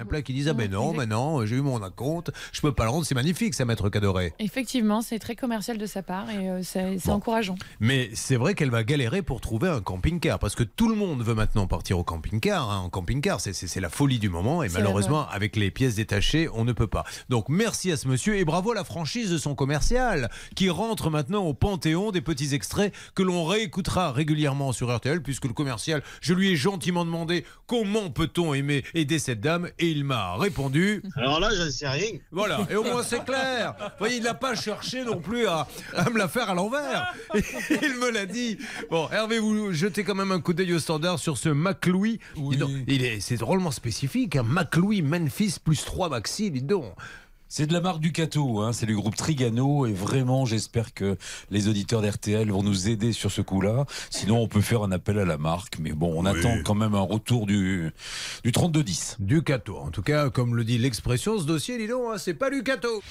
en a plein qui disent Ah ben non, ben non, j'ai eu mon compte, je peux pas le rendre. C'est magnifique, ça, maître Cadoré. Effectivement, c'est très commercial de sa part et euh, c'est encourageant. Mais c'est vrai qu'elle va galérer pour trouver un camping-car parce que tout le monde veut maintenant partir au camping-car. hein. En camping-car, c'est- la folie du moment et malheureusement, vrai. avec les pièces détachées, on ne peut pas. Donc merci à ce monsieur et bravo à la franchise de son commercial qui rentre maintenant au panthéon des petits extraits que l'on réécoutera régulièrement sur RTL puisque le commercial, je lui ai gentiment demandé comment peut-on aimer aider cette dame et il m'a répondu. Alors là, j'en sais rien. Voilà, et au moins c'est clair. Vous voyez, il n'a pas cherché non plus à, à me la faire à l'envers. Il me l'a dit. Bon, Hervé, vous jetez quand même un coup d'œil au standard sur ce McLouis. Dis donc, Il est, c'est drôlement spécifique. Un McLouis Memphis plus 3 maxi, dis donc. C'est de la marque Ducato, hein, c'est le groupe Trigano et vraiment j'espère que les auditeurs d'RTL vont nous aider sur ce coup-là. Sinon on peut faire un appel à la marque, mais bon on attend quand même un retour du, du 3210. Ducato, en tout cas, comme le dit l'expression, ce dossier, dis donc, hein, c'est pas Ducato.